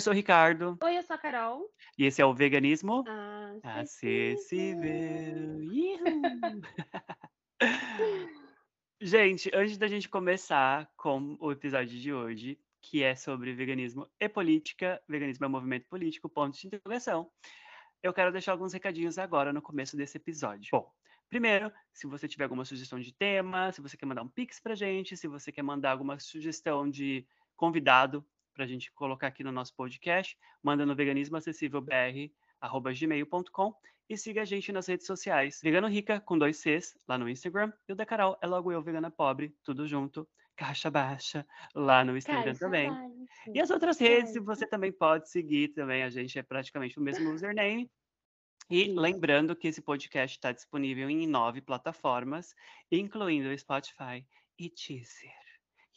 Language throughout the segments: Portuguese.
Oi, eu sou o Ricardo. Oi, eu sou a Carol. E esse é o Veganismo Acessível. Acessível. Ihu! gente, antes da gente começar com o episódio de hoje, que é sobre veganismo e política, veganismo é um movimento político, ponto de interrogação, eu quero deixar alguns recadinhos agora no começo desse episódio. Bom, primeiro, se você tiver alguma sugestão de tema, se você quer mandar um pix pra gente, se você quer mandar alguma sugestão de convidado para a gente colocar aqui no nosso podcast, manda no veganismoacessívelbr@gmail.com e siga a gente nas redes sociais. Vegano Rica, com dois Cs, lá no Instagram, e o da Carol é logo eu, Vegana Pobre, tudo junto, caixa baixa, lá no Instagram Caixa também. baixa. E as outras redes, você também pode seguir também, a gente é praticamente o mesmo username. E lembrando que esse podcast está disponível em nove plataformas, incluindo o Spotify e Teaser.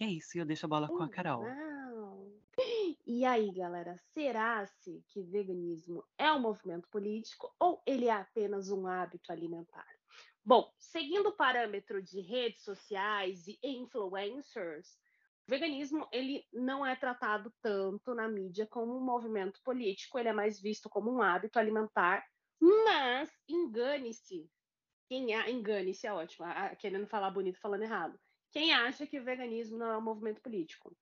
E é isso, eu deixo a bola com a Carol. Uau. E aí, galera, será-se que veganismo é um movimento político ou ele é apenas um hábito alimentar? Bom, seguindo o parâmetro de redes sociais e influencers, o veganismo ele não é tratado tanto na mídia como um movimento político, ele é mais visto como um hábito alimentar, mas engane-se. Quem a... engane-se é ótimo, querendo falar bonito falando errado. Quem acha que o veganismo não é um movimento político?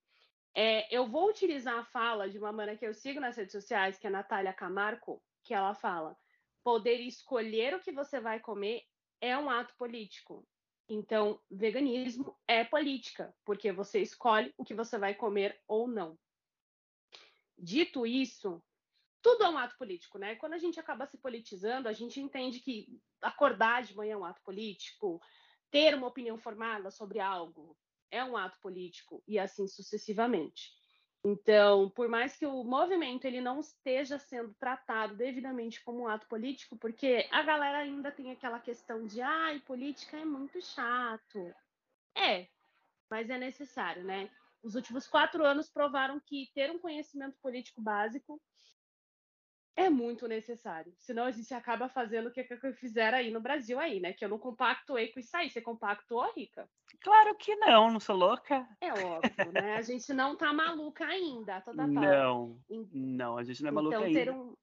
É, eu vou utilizar a fala de uma mana que eu sigo nas redes sociais, que é a Natália Camargo, que ela fala: poder escolher o que você vai comer é um ato político. Então, veganismo é política, porque você escolhe o que você vai comer ou não. Dito isso, tudo é um ato político, né? Quando a gente acaba se politizando, a gente entende que acordar de manhã é um ato político, ter uma opinião formada sobre algo é um ato político e assim sucessivamente. Então, por mais que o movimento ele não esteja sendo tratado devidamente como um ato político, porque a galera ainda tem aquela questão de, ai, política é muito chato. É, mas é necessário, né? Os últimos quatro anos provaram que ter um conhecimento político básico é muito necessário. Senão a gente acaba fazendo o que, que fizeram aí no Brasil aí, né? Que eu não compactuei com isso aí. Você compactuou, Rica? Claro que não, não sou louca. É óbvio, né? A gente não tá maluca ainda, toda pau. Não, En- não, a gente não é maluca Então, ainda. ter um.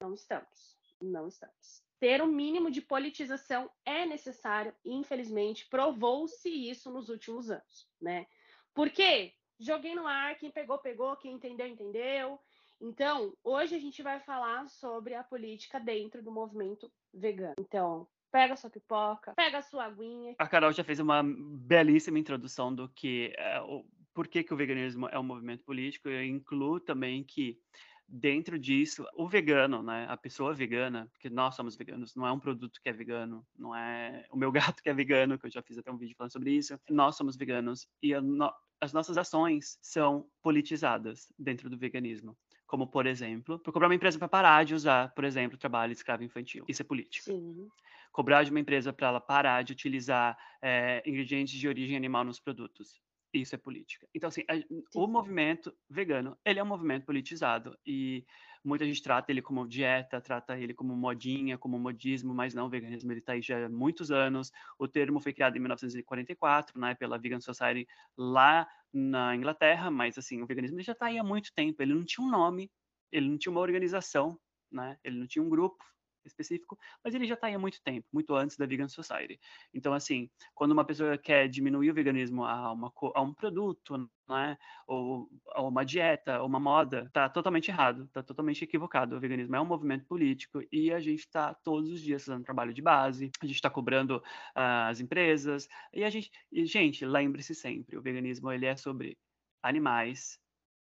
Não estamos. Não estamos. Ter um mínimo de politização é necessário, e infelizmente, provou-se isso nos últimos anos, né? Por quê? Joguei no ar, quem pegou, pegou, quem entendeu, entendeu. Então, hoje a gente vai falar sobre a política dentro do movimento vegano. Então, pega sua pipoca, pega sua aguinha. A Carol já fez uma belíssima introdução do que é, o por que, que o veganismo é um movimento político. Eu incluo também que dentro disso, o vegano, né, a pessoa vegana, porque nós somos veganos, não é um produto que é vegano, não é o meu gato que é vegano, que eu já fiz até um vídeo falando sobre isso. Nós somos veganos e a no- as nossas ações são politizadas dentro do veganismo. Como, por exemplo, cobrar uma empresa para parar de usar, por exemplo, trabalho escravo infantil. Isso é político Sim, cobrar de uma empresa para ela parar de utilizar eh, ingredientes de origem animal nos produtos. Isso é política. Então, assim, a- o movimento vegano, ele é um movimento politizado e muita gente trata ele como dieta, trata ele como modinha, como modismo, mas não, o veganismo ele está aí já há muitos anos. O termo foi criado em 1944, né, pela Vegan Society lá na Inglaterra, mas assim, o veganismo já está aí há muito tempo. Ele não tinha um nome, ele não tinha uma organização, né? Ele não tinha um grupo específico, mas ele já está aí há muito tempo, muito antes da Vegan Society. Então, assim, quando uma pessoa quer diminuir o veganismo a, uma, a um produto, né, ou a uma dieta, ou uma moda, está totalmente errado, está totalmente equivocado. O veganismo é um movimento político e a gente está todos os dias fazendo trabalho de base, a gente está cobrando ah, as empresas, e a gente, e, gente, lembre-se sempre, o veganismo ele é sobre animais,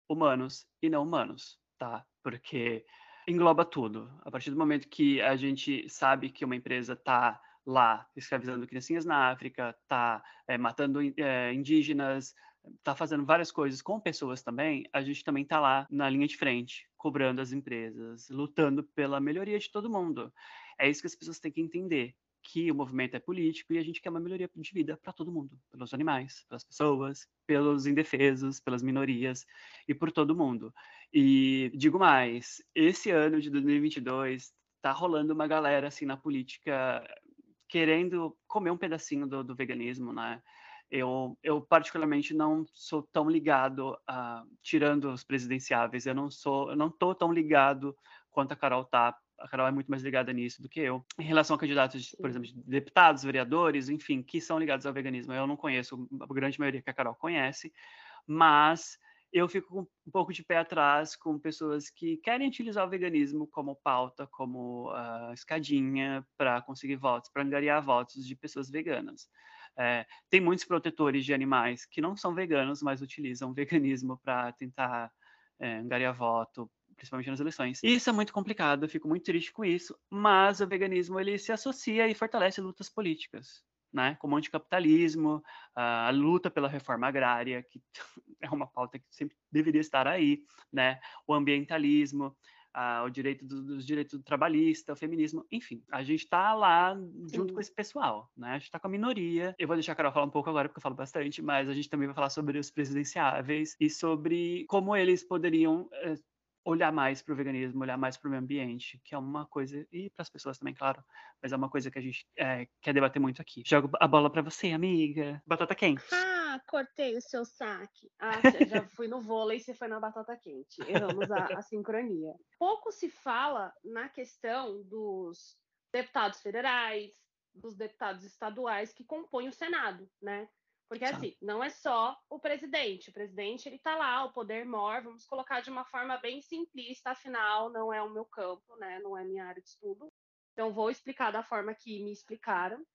humanos e não humanos, tá? Porque engloba tudo. A partir do momento que a gente sabe que uma empresa está lá escravizando criancinhas na África, está matando in- eh, indígenas, está fazendo várias coisas com pessoas também, a gente também está lá na linha de frente, cobrando as empresas, lutando pela melhoria de todo mundo. É isso que as pessoas têm que entender. Que o movimento é político e a gente quer uma melhoria de vida para todo mundo, pelos animais, pelas pessoas, pelos indefesos, pelas minorias e por todo mundo. E digo mais, esse ano de 2022 tá rolando uma galera assim na política querendo comer um pedacinho do, do veganismo, né? Eu, eu particularmente não sou tão ligado a tirando os presidenciáveis. Eu não sou, eu não tô tão ligado quanto a Carol tá. A Carol é muito mais ligada nisso do que eu. Em relação a candidatos, por exemplo, de deputados, vereadores, enfim, que são ligados ao veganismo, eu não conheço a grande maioria que a Carol conhece, mas eu fico um pouco de pé atrás com pessoas que querem utilizar o veganismo como pauta, como uh, escadinha para conseguir votos, para angariar votos de pessoas veganas. É, tem muitos protetores de animais que não são veganos, mas utilizam o veganismo para tentar é, angariar voto, principalmente nas eleições. E isso é muito complicado, eu fico muito triste com isso, mas o veganismo ele se associa e fortalece lutas políticas né, como o anticapitalismo, a luta pela reforma agrária, que é uma pauta que sempre deveria estar aí, né, o ambientalismo, o direito dos do direitos do trabalhista, o feminismo, enfim, a gente está lá junto Sim. com esse pessoal, né? A gente está com a minoria. Eu vou deixar a Carol falar um pouco agora, porque eu falo bastante, mas a gente também vai falar sobre os presidenciáveis e sobre como eles poderiam eh, olhar mais para o veganismo, olhar mais para o meio ambiente, que é uma coisa, e para as pessoas também, claro, mas é uma coisa que a gente é, quer debater muito aqui. Jogo a bola para você, amiga. Batata quente. Ah, cortei o seu saque. Ah, já fui no vôlei e você foi na batata quente. Erramos a, a sincronia. Pouco se fala na questão dos deputados federais, dos deputados estaduais que compõem o Senado, né? Porque assim, não é só o presidente. O presidente ele tá lá, o poder mor, vamos colocar de uma forma bem simplista, afinal não é o meu campo, né? Não é minha área de estudo. Então vou explicar da forma que me explicaram.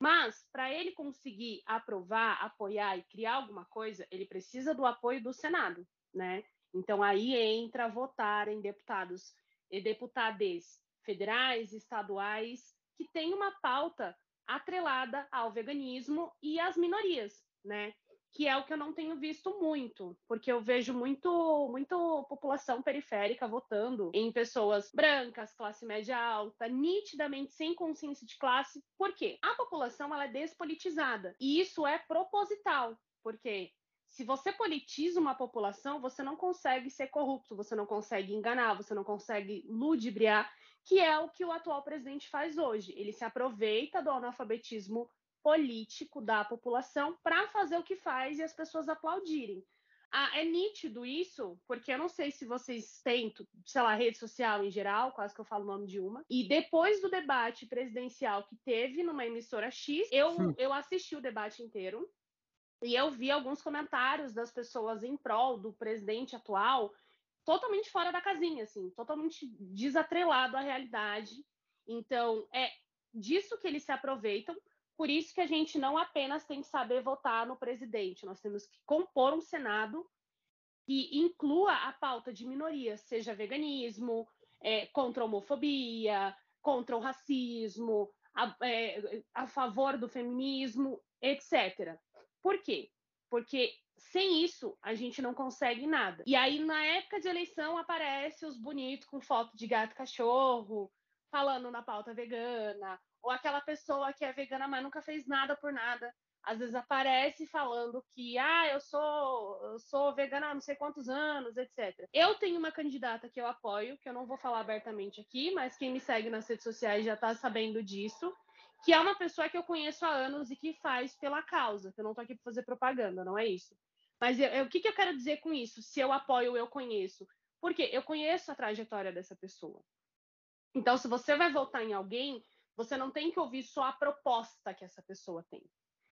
Mas para ele conseguir aprovar, apoiar e criar alguma coisa, ele precisa do apoio do Senado, né? Então aí entra votar em deputados e deputadas federais, estaduais, que tem uma pauta atrelada ao veganismo e às minorias, né? Que é o que eu não tenho visto muito, porque eu vejo muito, muito população periférica votando em pessoas brancas, classe média alta, nitidamente sem consciência de classe. Por quê? A população ela é despolitizada e isso é proposital, porque se você politiza uma população, você não consegue ser corrupto, você não consegue enganar, você não consegue ludibriar que é o que o atual presidente faz hoje. Ele se aproveita do analfabetismo político da população para fazer o que faz e as pessoas aplaudirem. Ah, é nítido isso, porque eu não sei se vocês têm, sei lá, rede social em geral, quase que eu falo o nome de uma. E depois do debate presidencial que teve numa emissora X, eu, eu assisti o debate inteiro e eu vi alguns comentários das pessoas em prol do presidente atual totalmente fora da casinha, assim, totalmente desatrelado à realidade. Então, é disso que eles se aproveitam. Por isso que a gente não apenas tem que saber votar no presidente, nós temos que compor um Senado que inclua a pauta de minorias, seja veganismo, é, contra a homofobia, contra o racismo, a, é, a favor do feminismo, etc. Por quê? Porque sem isso, a gente não consegue nada. E aí, na época de eleição, aparece os bonitos com foto de gato cachorro, falando na pauta vegana, ou aquela pessoa que é vegana, mas nunca fez nada por nada. Às vezes aparece falando que, ah, eu sou, eu sou vegana há não sei quantos anos, etc. Eu tenho uma candidata que eu apoio, que eu não vou falar abertamente aqui, mas quem me segue nas redes sociais já está sabendo disso, que é uma pessoa que eu conheço há anos e que faz pela causa, que eu não estou aqui para fazer propaganda, não é isso. Mas eu, eu, o que, que eu quero dizer com isso? Se eu apoio, eu conheço. Porque eu conheço a trajetória dessa pessoa. Então, se você vai votar em alguém, você não tem que ouvir só a proposta que essa pessoa tem.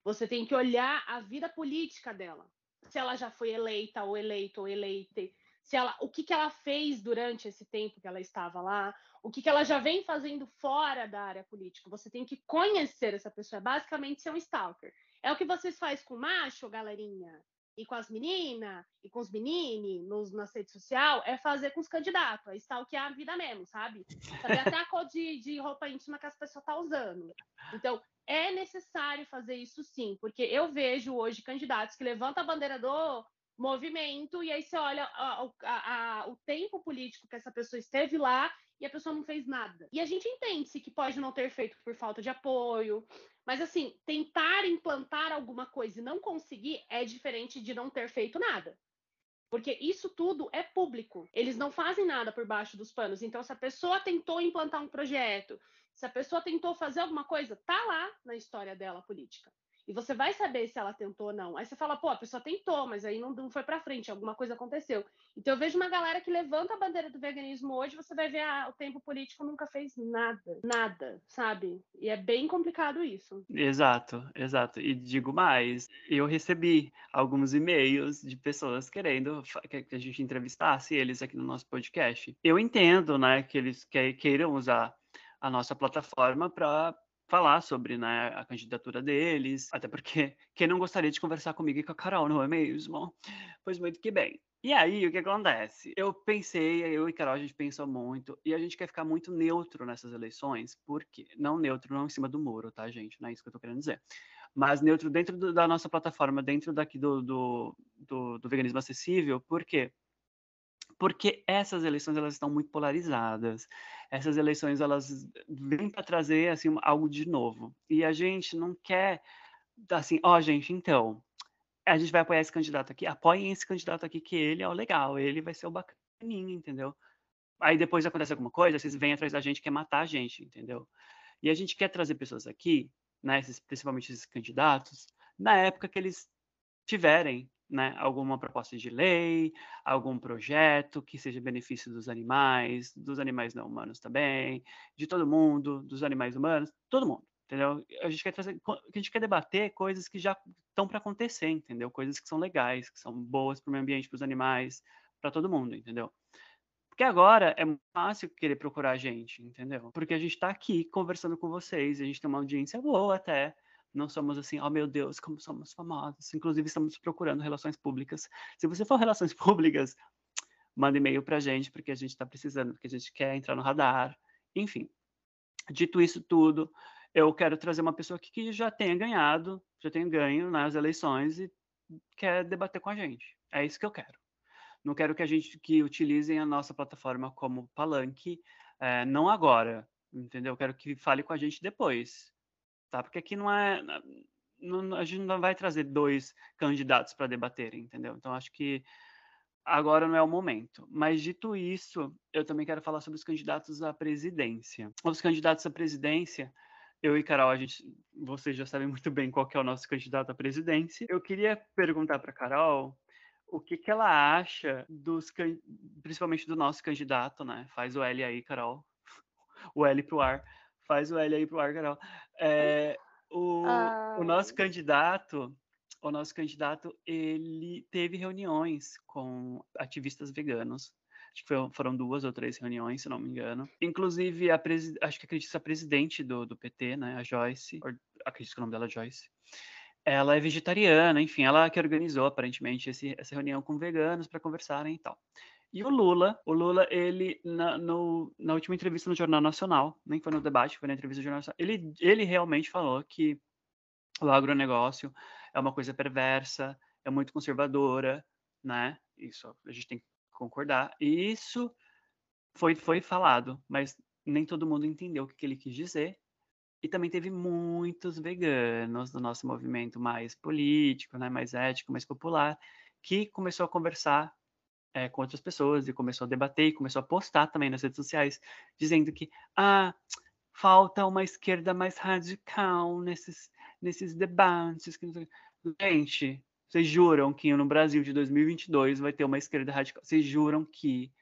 Você tem que olhar a vida política dela. Se ela já foi eleita ou eleito ou eleite, se ela, o que, que ela fez durante esse tempo que ela estava lá, o que, que ela já vem fazendo fora da área política. Você tem que conhecer essa pessoa, é basicamente ser um stalker. É o que vocês fazem com macho, galerinha e com as meninas, e com os meninos nas redes sociais, é fazer com os candidatos, é stalkear a vida mesmo, sabe? Saber até a cor de, de roupa íntima que as pessoas estão tá usando. Então, é necessário fazer isso sim, porque eu vejo hoje candidatos que levantam a bandeira do movimento, e aí você olha a, a, a, o tempo político que essa pessoa esteve lá e a pessoa não fez nada. E a gente entende-se que pode não ter feito por falta de apoio, mas assim, tentar implantar alguma coisa e não conseguir é diferente de não ter feito nada. Porque isso tudo é público. Eles não fazem nada por baixo dos panos. Então, se a pessoa tentou implantar um projeto, se a pessoa tentou fazer alguma coisa, tá lá na história dela política. E você vai saber se ela tentou ou não. Aí você fala, pô, a pessoa tentou, mas aí não, não foi para frente, alguma coisa aconteceu. Então eu vejo uma galera que levanta a bandeira do veganismo hoje, você vai ver ah, o tempo político nunca fez nada, nada, sabe? E é bem complicado isso. Exato, exato. E digo mais, eu recebi alguns e-mails de pessoas querendo que a gente entrevistasse eles aqui no nosso podcast. Eu entendo, né, que eles queiram usar a nossa plataforma para falar sobre né, a candidatura deles, até porque quem não gostaria de conversar comigo e com a Carol, não é mesmo? Pois muito que bem. E aí, o que acontece? Eu pensei, eu e Carol, a gente pensou muito, e a gente quer ficar muito neutro nessas eleições, porque não neutro, não em cima do muro, tá, gente? Não é isso que eu tô querendo dizer. Mas neutro dentro do, da nossa plataforma, dentro daqui do, do, do, do veganismo acessível, por quê? Porque essas eleições elas estão muito polarizadas. Essas eleições elas vêm para trazer assim algo de novo. E a gente não quer assim, ó, oh, gente, então, a gente vai apoiar esse candidato aqui, apoiem esse candidato aqui que ele é o legal, ele vai ser o bacaninho, entendeu? Aí depois acontece alguma coisa, vocês vêm atrás da gente, quer matar a gente, entendeu? E a gente quer trazer pessoas aqui, né, esses, principalmente esses candidatos, na época que eles tiverem né, alguma proposta de lei, algum projeto que seja benefício dos animais, dos animais não humanos também, de todo mundo, dos animais humanos, todo mundo, entendeu? A gente quer trazer, a gente quer debater coisas que já estão para acontecer, entendeu? Coisas que são legais, que são boas para o meio ambiente, para os animais, para todo mundo, entendeu? Porque agora é fácil querer procurar a gente, entendeu? Porque a gente está aqui conversando com vocês, a gente tem uma audiência boa até, não somos assim, oh meu Deus, como somos famosos. Inclusive, estamos procurando relações públicas. Se você for relações públicas, manda e-mail para a gente, porque a gente está precisando, porque a gente quer entrar no radar. Enfim, dito isso tudo, eu quero trazer uma pessoa aqui que já tenha ganhado, já tenha ganho nas eleições e quer debater com a gente. É isso que eu quero. Não quero que a gente que utilizem a nossa plataforma como palanque, é, não agora, entendeu? Eu quero que fale com a gente depois tá? Porque aqui não é. Não, a gente não vai trazer dois candidatos para debaterem, entendeu? Então acho que agora não é o momento. Mas dito isso, eu também quero falar sobre os candidatos à presidência. Os candidatos à presidência, eu e Carol, a gente, vocês já sabem muito bem qual é o nosso candidato à presidência. Eu queria perguntar para Carol o que, que ela acha dos, principalmente do nosso candidato, né? Faz o L aí, Carol. O L pro ar Faz o L aí pro ar, Carol. É, o, ah. o nosso candidato, o nosso candidato, ele teve reuniões com ativistas veganos. Acho que foram duas ou três reuniões, se não me engano. Inclusive, a acho que acredito a presidente do, do PT, né, a Joyce, acredito que o nome dela é Joyce, ela é vegetariana, enfim, ela que organizou aparentemente esse, essa reunião com veganos para conversarem e tal. E o Lula, o Lula, ele, na, no, na última entrevista no Jornal Nacional, nem foi no debate, foi na entrevista no Jornal Nacional, ele, ele realmente falou que o agronegócio é uma coisa perversa, é muito conservadora, né? Isso a gente tem que concordar. E isso foi, foi falado, mas nem todo mundo entendeu o que, que ele quis dizer. E também teve muitos veganos do nosso movimento mais político, né, mais ético, mais popular, que começou a conversar é, com outras pessoas e começou a debater e começou a postar também nas redes sociais, dizendo que ah, falta uma esquerda mais radical nesses, nesses debates. Gente, vocês juram que no Brasil de 2022 vai ter uma esquerda radical? Vocês juram que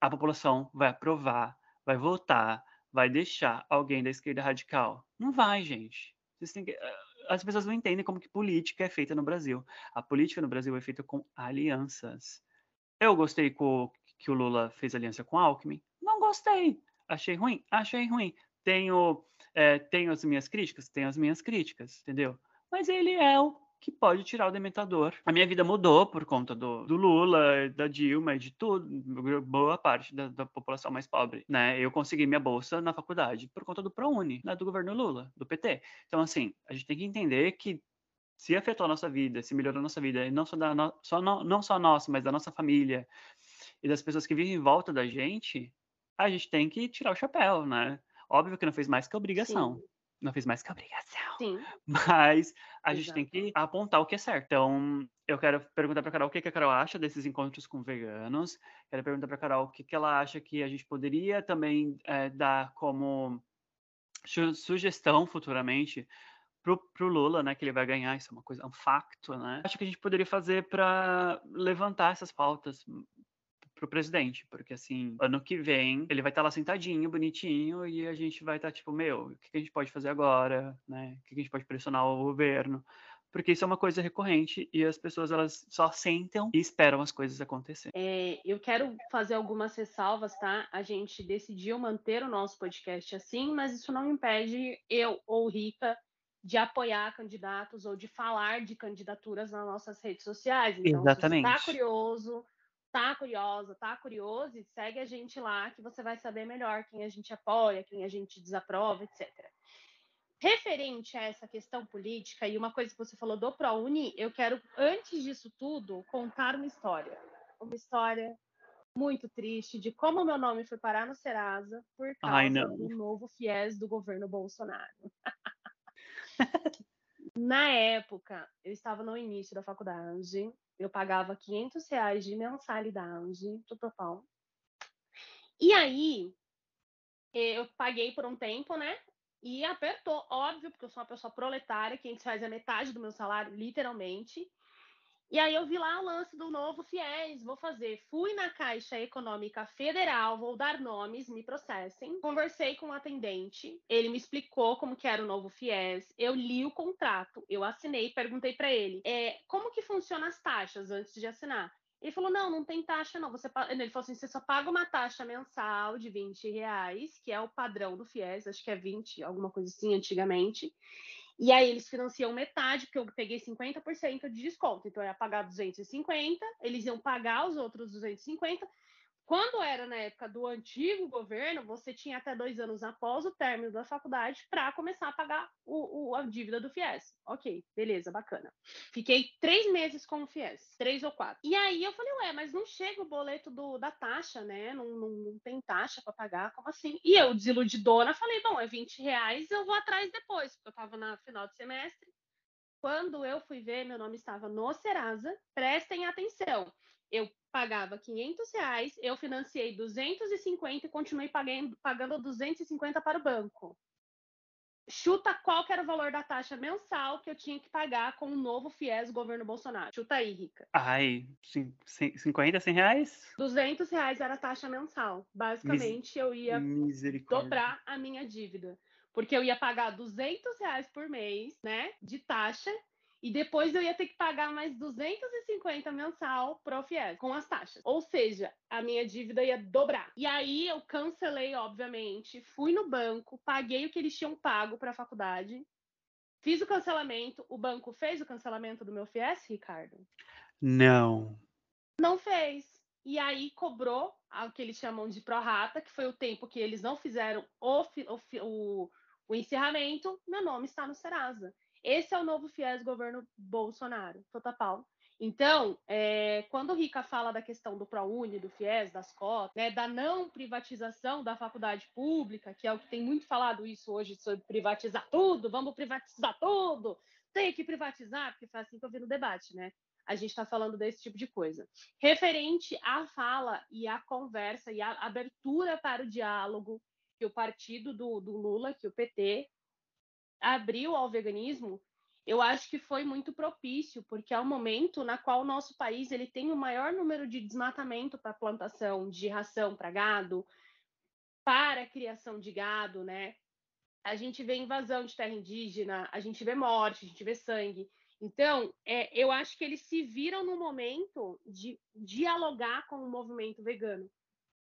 a população vai aprovar, vai votar, vai deixar alguém da esquerda radical? Não vai, gente. Que... As pessoas não entendem como que política é feita no Brasil. A política no Brasil é feita com alianças. Eu gostei que o Lula fez aliança com Alckmin? Não gostei. Achei ruim? Achei ruim. Tenho, é, tenho as minhas críticas? Tenho as minhas críticas, entendeu? Mas ele é o que pode tirar o dementador. A minha vida mudou por conta do, do Lula, da Dilma e de tudo, boa parte da, da, população mais pobre, né? Eu consegui minha bolsa na faculdade por conta do ProUni, né? do governo Lula, do PT. Então, assim, a gente tem que entender que se afetou a nossa vida, se melhorou a nossa vida, e não só, da no, só no, não só a nossa, mas da nossa família e das pessoas que vivem em volta da gente, a gente tem que tirar o chapéu, né? Óbvio que não fez mais que obrigação. Sim. Não fez mais que obrigação. Sim. Mas a Exato. gente tem que apontar o que é certo. Então, eu quero perguntar para Carol o que, que a Carol acha desses encontros com veganos. Quero perguntar para Carol o que, que ela acha que a gente poderia também é, dar como sugestão futuramente pro, pro Lula, né, que ele vai ganhar, isso é uma coisa, é um facto, né? Acho que a gente poderia fazer para levantar essas pautas pro presidente, porque assim, ano que vem ele vai estar tá lá sentadinho, bonitinho, e a gente vai estar tá, tipo, meu, o que a gente pode fazer agora, né? O que a gente pode pressionar o governo? Porque isso é uma coisa recorrente e as pessoas elas só sentam e esperam as coisas acontecerem. É, eu quero fazer algumas ressalvas, tá? A gente decidiu manter o nosso podcast assim, mas isso não impede eu ou Rica de apoiar candidatos ou de falar de candidaturas nas nossas redes sociais. Então, Exatamente. se você tá curioso, tá curiosa, tá curioso, segue a gente lá que você vai saber melhor quem a gente apoia, quem a gente desaprova, etc. Referente a essa questão política e uma coisa que você falou do ProUni, eu quero, antes disso tudo, contar uma história. Uma história muito triste de como meu nome foi parar no Serasa por causa do novo FIES do governo Bolsonaro. Na época, eu estava no início da faculdade, eu pagava 500 reais de mensalidade do total. E aí, eu paguei por um tempo, né? E apertou, óbvio, porque eu sou uma pessoa proletária, que a gente faz a metade do meu salário, literalmente. E aí eu vi lá o lance do novo FIES, vou fazer. Fui na Caixa Econômica Federal, vou dar nomes, me processem. Conversei com o atendente, ele me explicou como que era o novo FIES. Eu li o contrato, eu assinei, perguntei para ele, é, como que funcionam as taxas antes de assinar? Ele falou: não, não tem taxa, não. Você Ele falou assim: você só paga uma taxa mensal de 20 reais, que é o padrão do FIES, acho que é 20, alguma coisa assim, antigamente. E aí eles financiam metade, porque eu peguei 50% de desconto. Então eu ia pagar 250, eles iam pagar os outros 250, quando era na época do antigo governo, você tinha até dois anos após o término da faculdade para começar a pagar o, o, a dívida do FIES. Ok, beleza, bacana. Fiquei três meses com o FIES, três ou quatro. E aí eu falei, ué, mas não chega o boleto do, da taxa, né? Não, não, não tem taxa para pagar, como assim? E eu, desiludidona, falei, bom, é 20 reais, eu vou atrás depois, porque eu estava na final de semestre. Quando eu fui ver, meu nome estava no Serasa. Prestem atenção eu pagava 500 reais, eu financiei 250 e continuei pagando, pagando 250 para o banco. Chuta qual era o valor da taxa mensal que eu tinha que pagar com o novo FIES governo Bolsonaro. Chuta aí, Rica. Ai, 50, 100 reais? 200 reais era a taxa mensal. Basicamente, Mis eu ia dobrar a minha dívida. Porque eu ia pagar 200 reais por mês, né, de taxa, e depois eu ia ter que pagar mais 250 mensal pro FIES, com as taxas. Ou seja, a minha dívida ia dobrar. E aí eu cancelei, obviamente, fui no banco, paguei o que eles tinham pago para a faculdade, fiz o cancelamento. O banco fez o cancelamento do meu FIES, Ricardo? Não. Não fez. E aí cobrou o que eles chamam de prorata, que foi o tempo que eles não fizeram o, o, o, o encerramento. Meu nome está no Serasa. Esse é o novo FIES governo Bolsonaro, total. Então, é, quando o Rica fala da questão do ProUni, do FIES, das cotas, né, da não privatização da faculdade pública, que é o que tem muito falado isso hoje sobre privatizar tudo, vamos privatizar tudo, tem que privatizar, porque foi assim que eu vi no debate, né? A gente está falando desse tipo de coisa. Referente à fala e à conversa e à abertura para o diálogo que o partido do, do Lula, que o PT, abriu ao veganismo, eu acho que foi muito propício, porque é o momento na qual o nosso país ele tem o maior número de desmatamento para plantação de ração para gado, para criação de gado, né? A gente vê invasão de terra indígena, a gente vê morte, a gente vê sangue. Então, é, eu acho que eles se viram no momento de dialogar com o movimento vegano.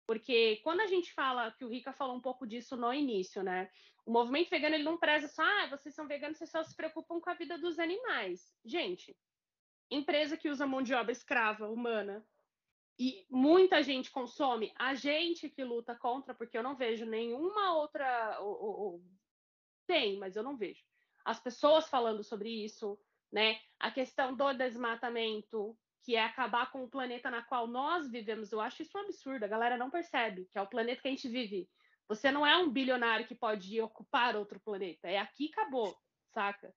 Porque quando a gente fala, que o Rica falou um pouco disso no início, né? O movimento vegano ele não preza só, ah, vocês são veganos, vocês só se preocupam com a vida dos animais. Gente, empresa que usa mão de obra escrava, humana, e muita gente consome, a gente que luta contra, porque eu não vejo nenhuma outra. Ou, ou, tem, mas eu não vejo. As pessoas falando sobre isso, né? A questão do desmatamento, que é acabar com o planeta na qual nós vivemos. Eu acho isso um absurdo, a galera não percebe que é o planeta que a gente vive. Você não é um bilionário que pode ocupar outro planeta, é aqui acabou, saca?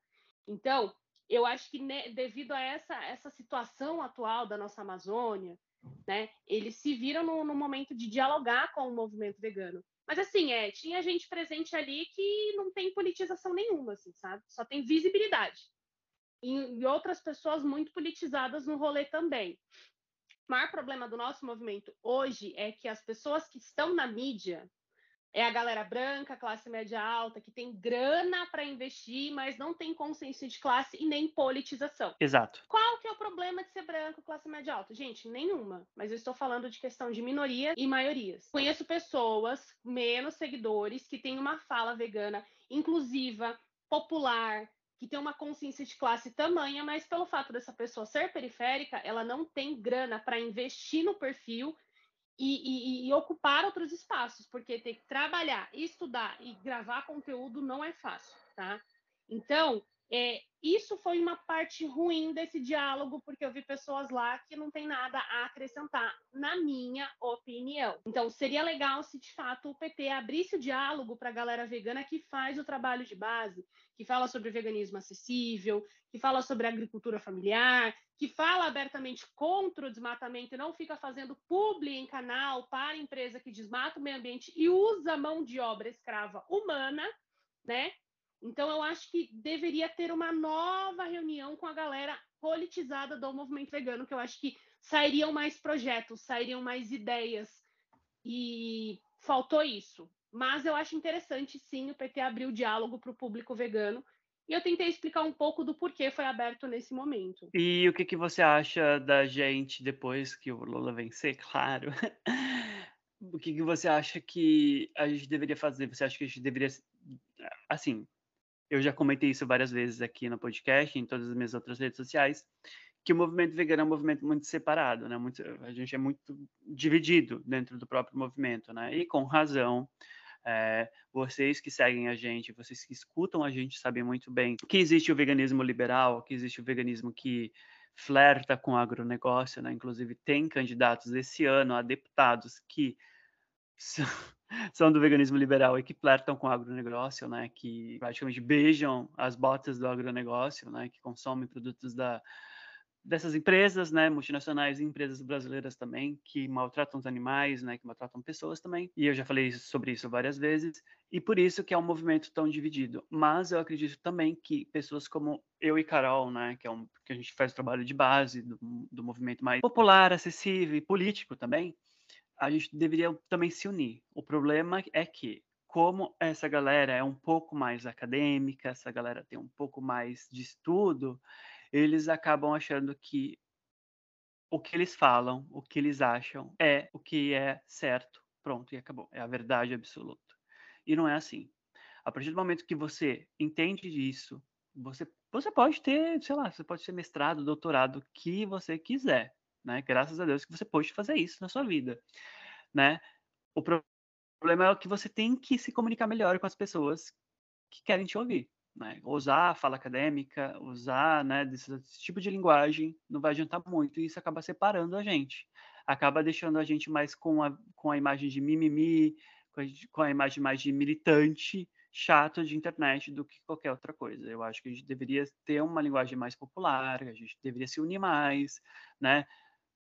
Então, eu acho que né, devido a essa, essa situação atual da nossa Amazônia, né, eles se viram no, no momento de dialogar com o movimento vegano. Mas assim, é, tinha gente presente ali que não tem politização nenhuma, assim, sabe? Só tem visibilidade. E, e outras pessoas muito politizadas no rolê também. O maior problema do nosso movimento hoje é que as pessoas que estão na mídia, é a galera branca, classe média alta, que tem grana para investir, mas não tem consciência de classe e nem politização. Exato. Qual que é o problema de ser branco, classe média alta? Gente, nenhuma. Mas eu estou falando de questão de minoria e maiorias. Conheço pessoas, menos seguidores, que têm uma fala vegana inclusiva, popular, que tem uma consciência de classe tamanha, mas pelo fato dessa pessoa ser periférica, ela não tem grana para investir no perfil e, e, e, ocupar outros espaços, porque ter que trabalhar, estudar e gravar conteúdo não é fácil, tá? Então, é, isso foi uma parte ruim desse diálogo, porque eu vi pessoas lá que não tem nada a acrescentar, na minha opinião. Então, seria legal se de fato o PT abrisse o diálogo para a galera vegana que faz o trabalho de base, que fala sobre veganismo acessível, que fala sobre agricultura familiar, que fala abertamente contra o desmatamento e não fica fazendo publi em canal para empresa que desmata o meio ambiente e usa mão de obra escrava humana, né? Então, eu acho que deveria ter uma nova reunião com a galera politizada do movimento vegano, que eu acho que sairiam mais projetos, sairiam mais ideias. E faltou isso. Mas eu acho interessante, sim, o PT abrir o diálogo para o público vegano. E eu tentei explicar um pouco do porquê foi aberto nesse momento. E o que, que você acha da gente depois que o Lula vencer, claro? o que, que você acha que a gente deveria fazer? Você acha que a gente deveria. Assim, eu já comentei isso várias vezes aqui no podcast, em todas as minhas outras redes sociais, que o movimento vegano é um movimento muito separado, né? Muito, a gente é muito dividido dentro do próprio movimento, né? E com razão. É, vocês que seguem a gente, vocês que escutam a gente, sabem muito bem que existe o veganismo liberal, que existe o veganismo que flerta com o agronegócio, né? Inclusive, tem candidatos esse ano a deputados que são do veganismo liberal e que flertam com o agronegócio, né, que praticamente beijam as botas do agronegócio, né, que consomem produtos da, dessas empresas, né, multinacionais e empresas brasileiras também, que maltratam os animais, né, que maltratam pessoas também. E eu já falei sobre isso várias vezes, e por isso que é um movimento tão dividido. Mas eu acredito também que pessoas como eu e Carol, né, que é um que a gente faz o trabalho de base do, do movimento mais popular, acessível e político também, a gente deveria também se unir. O problema é que, como essa galera é um pouco mais acadêmica, essa galera tem um pouco mais de estudo, eles acabam achando que o que eles falam, o que eles acham, é o que é certo, pronto, e acabou. É a verdade absoluta. E não é assim. A partir do momento que você entende isso, você, você pode ter, sei lá, você pode ser mestrado, doutorado, o que você quiser né? Graças a Deus que você pode fazer isso na sua vida, né? O problema é que você tem que se comunicar melhor com as pessoas que querem te ouvir, né? Usar a fala acadêmica, usar, né, desse, desse tipo de linguagem não vai adiantar muito e isso acaba separando a gente, acaba deixando a gente mais com a, com a imagem de mimimi, com a, com a imagem mais de militante, chato de internet do que qualquer outra coisa. Eu acho que a gente deveria ter uma linguagem mais popular, a gente deveria se unir mais, né?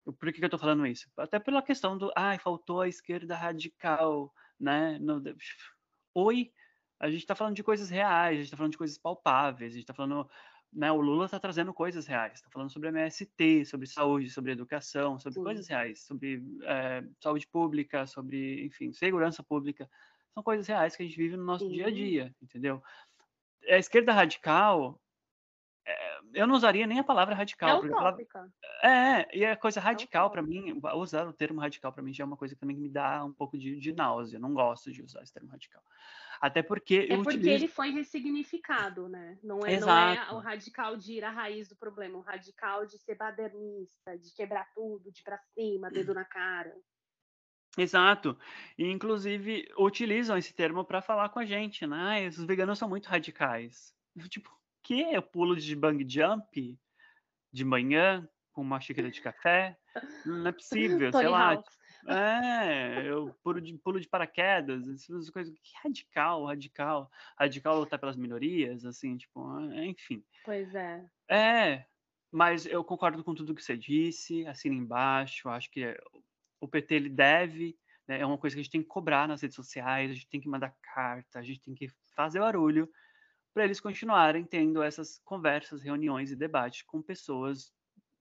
Por que, que eu estou falando isso? Até pela questão do, ai, faltou a esquerda radical, né? No, oi, a gente está falando de coisas reais, a gente está falando de coisas palpáveis, a gente está falando, né? O Lula está trazendo coisas reais, está falando sobre MST, sobre saúde, sobre educação, sobre Sim. coisas reais, sobre é, saúde pública, sobre, enfim, segurança pública. São coisas reais que a gente vive no nosso Sim. dia a dia, entendeu? A esquerda radical, eu não usaria nem a palavra radical. É utópica. É, e a coisa é radical para mim, usar o termo radical para mim já é uma coisa que também me dá um pouco de, de náusea. Não gosto de usar esse termo radical. Até porque. É porque utilizo... ele foi ressignificado, né? Não é, não é o radical de ir à raiz do problema, o radical de ser badernista, de quebrar tudo, de ir pra cima, dedo na cara. Exato. E, inclusive, utilizam esse termo para falar com a gente, né? Os veganos são muito radicais. Tipo, que eu pulo de bang jump de manhã com uma xícara de café? Não é possível, sei lá. É, eu pulo de, pulo de paraquedas, essas coisas. Que radical, radical. Radical lutar pelas minorias, assim, tipo, enfim. Pois é. É, mas eu concordo com tudo que você disse, assina embaixo. Acho que o PT ele deve, né, é uma coisa que a gente tem que cobrar nas redes sociais, a gente tem que mandar carta, a gente tem que fazer barulho para eles continuarem tendo essas conversas, reuniões e debates com pessoas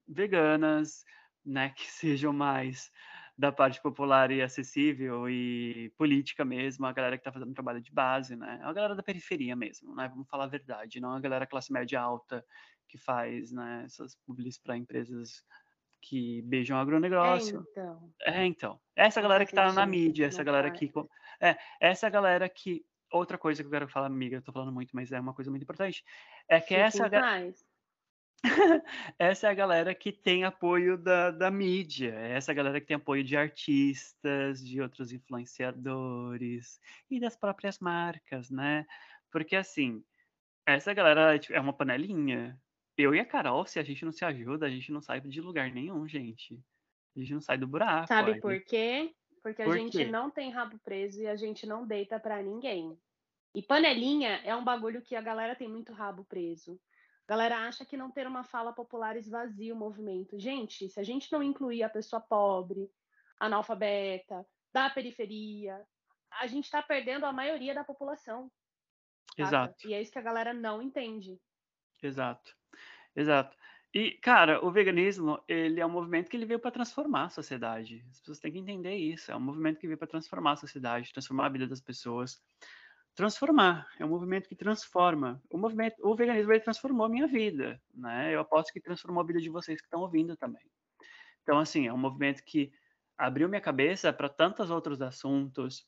veganas, né, que sejam mais da parte popular e acessível e política mesmo, a galera que está fazendo trabalho de base, né, a galera da periferia mesmo, né, vamos falar a verdade, não a galera classe média alta que faz, né, essas publis para empresas que beijam É, agronegócio. então. É, então. Essa galera que tá na mídia, essa galera que. É, essa galera que. Outra coisa que eu quero falar, amiga, eu tô falando muito, mas é uma coisa muito importante. É que essa, paz. essa é a galera que tem apoio da, da mídia. É essa galera que tem apoio de artistas, de outros influenciadores e das próprias marcas, né? Porque assim, essa galera tipo, é uma panelinha. Eu e a Carol, se a gente não se ajuda, a gente não sai de lugar nenhum, gente. A gente não sai do buraco. Sabe a por quê? Porque a Por gente não tem rabo preso e a gente não deita pra ninguém. E panelinha é um bagulho que a galera tem muito rabo preso. A galera acha que não ter uma fala popular esvazia o movimento. Gente, se a gente não incluir a pessoa pobre, analfabeta, da periferia, a gente tá perdendo a maioria da população. saca? Exato. E é isso que a galera não entende. Exato, exato. E, cara, o veganismo, ele é um movimento que ele veio para transformar a sociedade. As pessoas têm que entender isso. É um movimento que veio para transformar a sociedade, transformar a vida das pessoas. Transformar, é um movimento que transforma. O movimento, o veganismo ele transformou a minha vida, né? Eu aposto que transformou a vida de vocês que estão ouvindo também. Então, assim, é um movimento que abriu minha cabeça para tantos outros assuntos.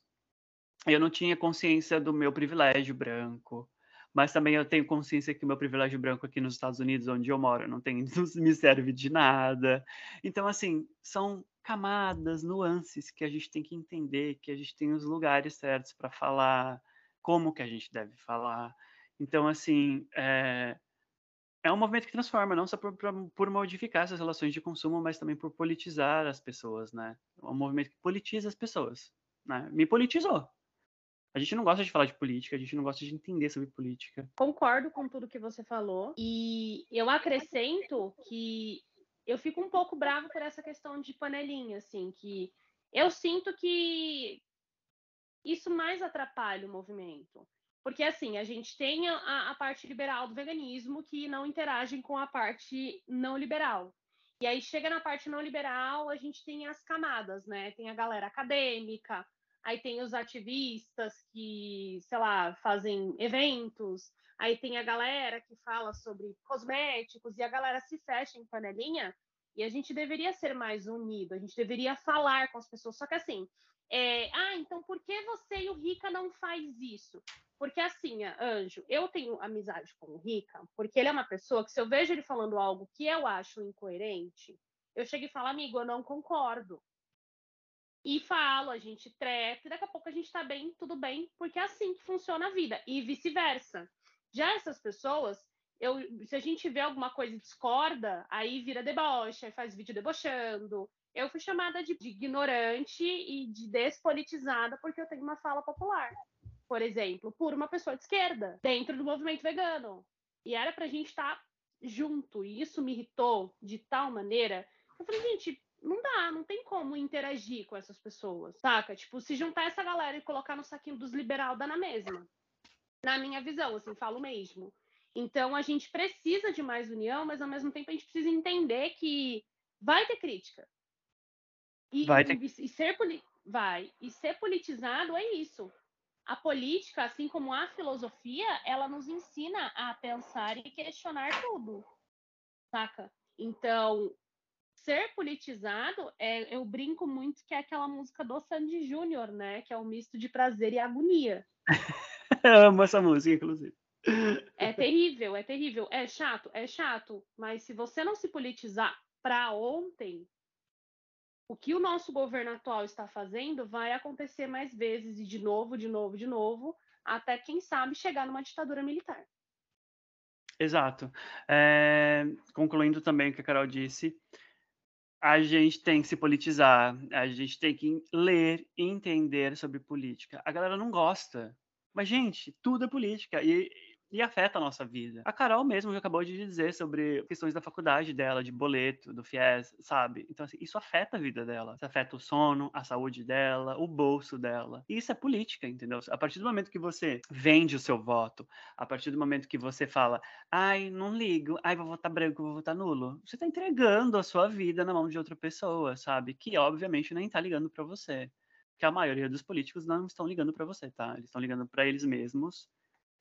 Eu não tinha consciência do meu privilégio branco, mas também eu tenho consciência que o meu privilégio branco aqui nos Estados Unidos, onde eu moro, não tem, não me serve de nada. Então, assim, são camadas, nuances que a gente tem que entender, que a gente tem os lugares certos para falar, como que a gente deve falar. Então, assim, é, é um movimento que transforma, não só por, por- modificar essas relações de consumo, mas também por politizar as pessoas, né? É um movimento que politiza as pessoas, né? Me politizou. A gente não gosta de falar de política, a gente não gosta de entender sobre política. Concordo com tudo que você falou. E eu acrescento que eu fico um pouco bravo por essa questão de panelinha, assim, que eu sinto que isso mais atrapalha o movimento. Porque, assim, a gente tem a, a parte liberal do veganismo que não interagem com a parte não liberal. E aí chega na parte não liberal, a gente tem as camadas, né? Tem a galera acadêmica, aí tem os ativistas que, sei lá, fazem eventos, aí tem a galera que fala sobre cosméticos, e a galera se fecha em panelinha, e a gente deveria ser mais unido, a gente deveria falar com as pessoas. Só que assim, é, ah, então por que você e o Rica não faz isso? Porque assim, Anjo, eu tenho amizade com o Rica, porque ele é uma pessoa que se eu vejo ele falando algo que eu acho incoerente, eu chego e falo, amigo, eu não concordo. E falo, a gente treta, e daqui a pouco a gente tá bem, tudo bem, porque é assim que funciona a vida, e vice-versa. Já essas pessoas, eu, se a gente vê alguma coisa e discorda, aí vira deboche, aí faz vídeo debochando. Eu fui chamada de, de ignorante e de despolitizada porque eu tenho uma fala popular, por exemplo, por uma pessoa de esquerda, dentro do movimento vegano. E era pra gente estar junto, e isso me irritou de tal maneira. Eu falei, gente, não dá, não tem como interagir com essas pessoas, saca? Tipo, se juntar essa galera e colocar no saquinho dos liberal, dá na mesma. Na minha visão, assim, falo mesmo. Então, a gente precisa de mais união, mas ao mesmo tempo a gente precisa entender que vai ter crítica. E, Vai ter. e- e ser vai. E ser politizado é isso. A política, assim como a filosofia, ela nos ensina a pensar e questionar tudo. Saca? Então, ser politizado, é, eu brinco muito que é aquela música do Sandy Júnior, né? Que é um misto de prazer e agonia. Eu amo essa música, inclusive. É terrível, é terrível. É chato, é chato. Mas se você não se politizar para ontem, o que o nosso governo atual está fazendo vai acontecer mais vezes e de novo, de novo, de novo, até quem sabe chegar numa ditadura militar. Exato. É, concluindo também o que a Carol disse, a gente tem que se politizar, a gente tem que ler e entender sobre política. A galera não gosta. Mas, gente, tudo é política. E e afeta a nossa vida. A Carol mesmo já acabou de dizer sobre questões da faculdade dela, de boleto, do FIES, sabe? Então, assim, isso afeta a vida dela. Isso afeta o sono, a saúde dela, o bolso dela. E isso é política, entendeu? A partir do momento que você vende o seu voto, a partir do momento que você fala, ai, não ligo, ai, vou votar branco, vou votar nulo, você tá entregando a sua vida na mão de outra pessoa, sabe? Que, obviamente, nem tá ligando para você. Que a maioria dos políticos não estão ligando para você, tá? Eles estão ligando para eles mesmos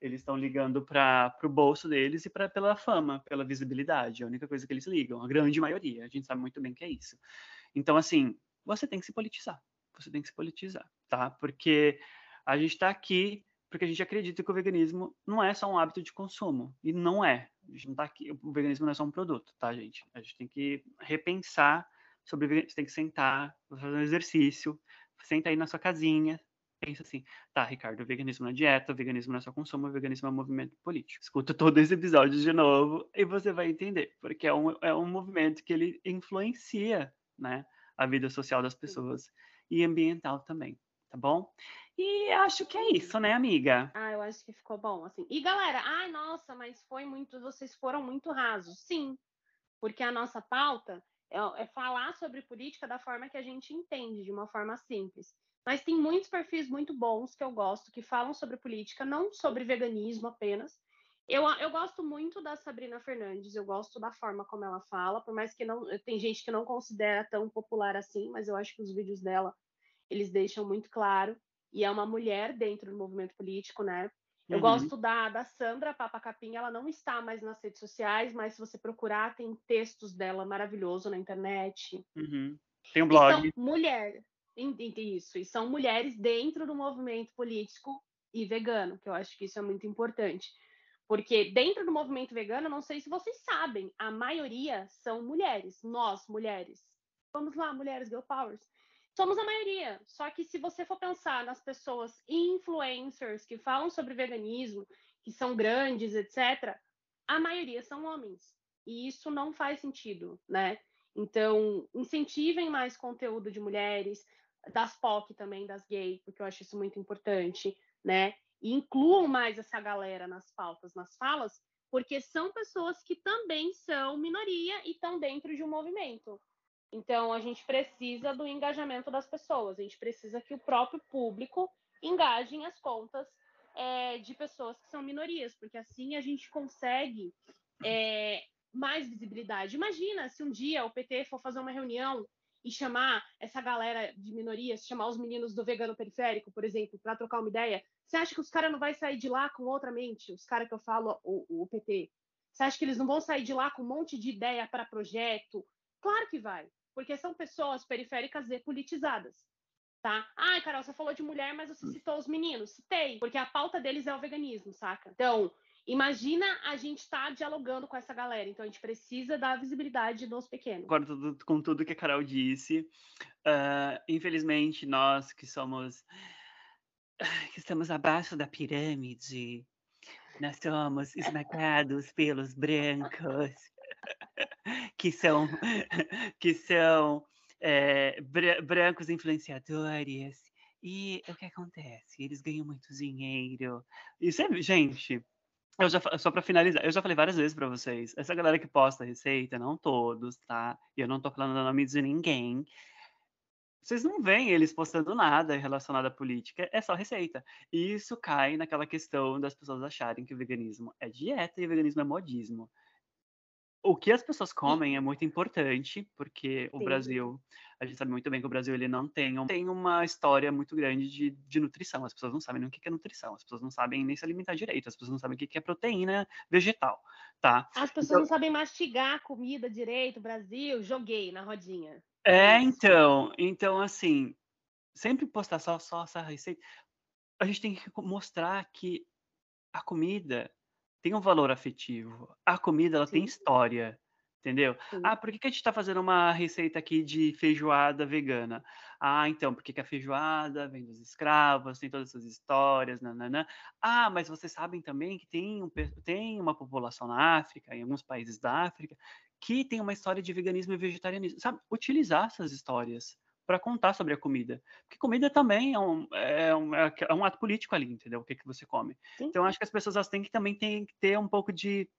eles estão ligando para o bolso deles e para pela fama, pela visibilidade. É a única coisa que eles ligam, a grande maioria. A gente sabe muito bem que é isso. Então, assim, você tem que se politizar. Você tem que se politizar, tá? Porque a gente está aqui porque a gente acredita que o veganismo não é só um hábito de consumo. E não é. A gente não tá aqui. O veganismo não é só um produto, tá, gente? A gente tem que repensar sobre. Você tem que sentar, fazer um exercício, senta aí na sua casinha, pensa assim, tá, Ricardo, o veganismo não é dieta, o veganismo não é só consumo, o veganismo é um movimento político. Escuta todo esse episódio de novo e você vai entender, porque é um, é um movimento que ele influencia, né, a vida social das pessoas e ambiental também, tá bom? E acho que é isso, né, amiga? Ah, eu acho que ficou bom, assim. E galera, ai, nossa, mas foi muito, vocês foram muito rasos. Sim, porque a nossa pauta é, é falar sobre política da forma que a gente entende, de uma forma simples. Mas tem muitos perfis muito bons que eu gosto, que falam sobre política, não sobre veganismo apenas. Eu, eu gosto muito da Sabrina Fernandes, eu gosto da forma como ela fala, por mais que não tem gente que não considera tão popular assim, mas eu acho que os vídeos dela eles deixam muito claro. E é uma mulher dentro do movimento político, né? Eu uhum. gosto da, da Sandra Papa Capim, ela não está mais nas redes sociais, mas se você procurar, tem textos dela maravilhoso na internet. Uhum. Tem um blog. Então, mulher, isso, e são mulheres dentro do movimento político e vegano, que eu acho que isso é muito importante. Porque dentro do movimento vegano, não sei se vocês sabem, a maioria são mulheres, nós, mulheres. Vamos lá, mulheres girl powers. Somos a maioria. Só que se você for pensar nas pessoas influencers que falam sobre veganismo, que são grandes, etc., a maioria são homens. E isso não faz sentido, né? Então, incentivem mais conteúdo de mulheres, das POC também, das gays, porque eu acho isso muito importante, né? E incluam mais essa galera nas pautas, nas falas, porque são pessoas que também são minoria e estão dentro de um movimento. Então, a gente precisa do engajamento das pessoas, a gente precisa que o próprio público engaje as contas é, de pessoas que são minorias, porque assim a gente consegue é, mais visibilidade. Imagina se um dia o PT for fazer uma reunião e chamar essa galera de minorias, chamar os meninos do vegano periférico, por exemplo, para trocar uma ideia, você acha que os caras não vão sair de lá com outra mente? Os caras que eu falo, o, o PT. Você acha que eles não vão sair de lá com um monte de ideia para projeto? Claro que vai, porque são pessoas periféricas e politizadas. Tá? Ai, Carol, você falou de mulher, mas você citou os meninos. Citei, porque a pauta deles é o veganismo, saca? Então, Imagina a gente estar tá dialogando com essa galera, então a gente precisa dar visibilidade nos pequenos. Concordo com tudo que a Carol disse. Uh, infelizmente, nós que somos. que estamos abaixo da pirâmide, nós somos esmagados pelos brancos, que são, que são é, brancos influenciadores. E o que acontece? Eles ganham muito dinheiro. Isso é, gente, eu já, só para finalizar, eu já falei várias vezes para vocês, essa galera que posta receita, não todos, tá? E eu não tô falando o nome de ninguém. Vocês não veem eles postando nada relacionado à política, é só receita. E isso cai naquela questão das pessoas acharem que o veganismo é dieta e o veganismo é modismo o que as pessoas comem é muito importante, porque o Sim. Brasil, a gente sabe muito bem que o Brasil ele não tem, tem uma história muito grande de, de nutrição. As pessoas não sabem nem o que é nutrição, as pessoas não sabem nem se alimentar direito, as pessoas não sabem o que é proteína vegetal, tá? As pessoas então, não sabem mastigar comida direito, Brasil, joguei na rodinha. É, então, então assim, sempre postar só, só essa receita, a gente tem que mostrar que a comida tem um valor afetivo. A comida, ela Sim. tem história, entendeu? Sim. Ah, por que, que a gente está fazendo uma receita aqui de feijoada vegana? Ah, então, porque que a feijoada vem dos escravos, tem todas essas histórias, nananã. Ah, mas vocês sabem também que tem, um, tem uma população na África, em alguns países da África, que tem uma história de veganismo e vegetarianismo, sabe? Utilizar essas histórias para contar sobre a comida. Porque comida também é um, é um, é um ato político ali, entendeu? O que, que você come. Sim. Então, acho que as pessoas elas têm que também têm que ter um pouco de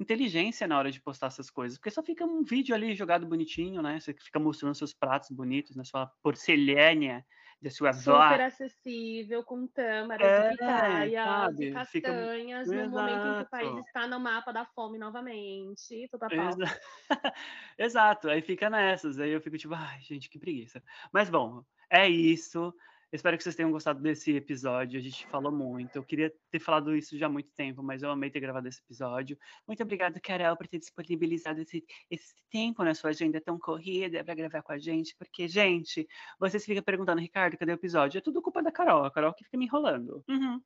inteligência na hora de postar essas coisas, porque só fica um vídeo ali jogado bonitinho, né? Você fica mostrando seus pratos bonitos, na né? sua porcelana Super acessível, com tâmaras, é, pitaias e castanhas, fica... no momento em que o país está no mapa da fome novamente. Exa... Exato, aí fica nessas, aí eu fico tipo, ai, gente, que preguiça. Mas bom, é isso. Espero que vocês tenham gostado desse episódio. A gente falou muito. Eu queria ter falado isso já há muito tempo, mas eu amei ter gravado esse episódio. Muito obrigada, Carol, por ter disponibilizado esse, esse tempo na sua agenda tão corrida para gravar com a gente. Porque, gente, vocês ficam perguntando, Ricardo, cadê o episódio? É tudo culpa da Carol. A Carol que fica me enrolando. Uhum.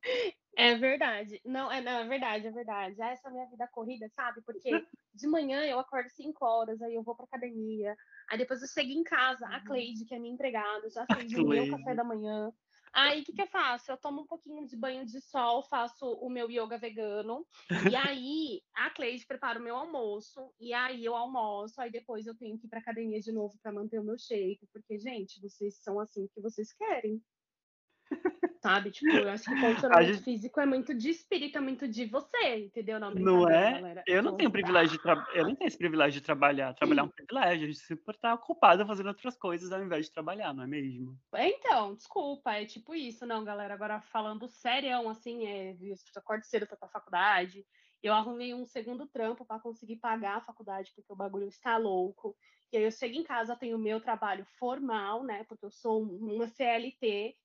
É verdade. Não, é, não, é verdade, é verdade. Essa é a minha vida corrida, sabe? Porque de manhã eu acordo 5 horas, aí eu vou pra academia. Aí depois eu chego em casa, a uhum. Cleide, que é minha empregada, já fez o meu café da manhã. Aí o que, que eu faço? Eu tomo um pouquinho de banho de sol, faço o meu yoga vegano. E aí a Cleide prepara o meu almoço. E aí eu almoço. Aí depois eu tenho que ir pra academia de novo para manter o meu shape. Porque, gente, vocês são assim que vocês querem. Sabe? Tipo, eu acho que condicionamento gente... físico é muito de espírito, é muito de você, entendeu? Não, não é? Galera. Eu não tenho privilégio de tra... eu não tenho esse privilégio de trabalhar. Trabalhar é um privilégio. A gente sempre estar ocupado fazendo outras coisas ao invés de trabalhar, não é mesmo? Então, desculpa, é tipo isso, não, galera. Agora falando sério, assim, é, eu acordo cedo pra faculdade. Eu arrumei um segundo trampo para conseguir pagar a faculdade, porque o bagulho está louco. E aí eu chego em casa, tenho o meu trabalho formal, né? Porque eu sou uma CLT,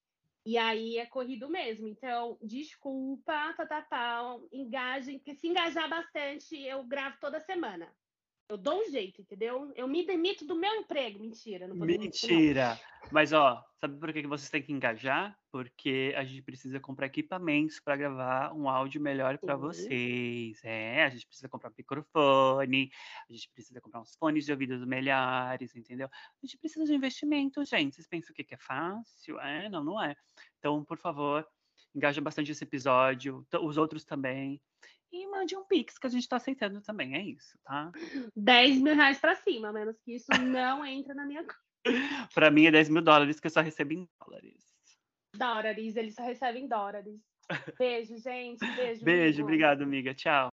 e aí é corrido mesmo. Então, desculpa, tá, tá, tá, engajem, porque se engajar bastante, eu gravo toda semana. Eu dou um jeito, entendeu? Eu me demito do meu emprego. Mentira, não Mentira. Mas, ó, sabe por que vocês têm que engajar? Porque a gente precisa comprar equipamentos para gravar um áudio melhor para vocês. É, a gente precisa comprar um microfone, a gente precisa comprar uns fones de ouvidos melhores, entendeu? A gente precisa de investimento, gente. Vocês pensam que é fácil? É, não, não é. Então, por favor, engaja bastante esse episódio, os outros também e mande um Pix, que a gente está aceitando também, é isso, tá? 10 mil reais para cima, menos que isso não entra na minha conta. para mim é 10 mil dólares, que eu só recebo em dólares. Dólares, eles só recebem dólares. Beijo, gente. Beijo. Beijo, obrigado, amiga. Tchau.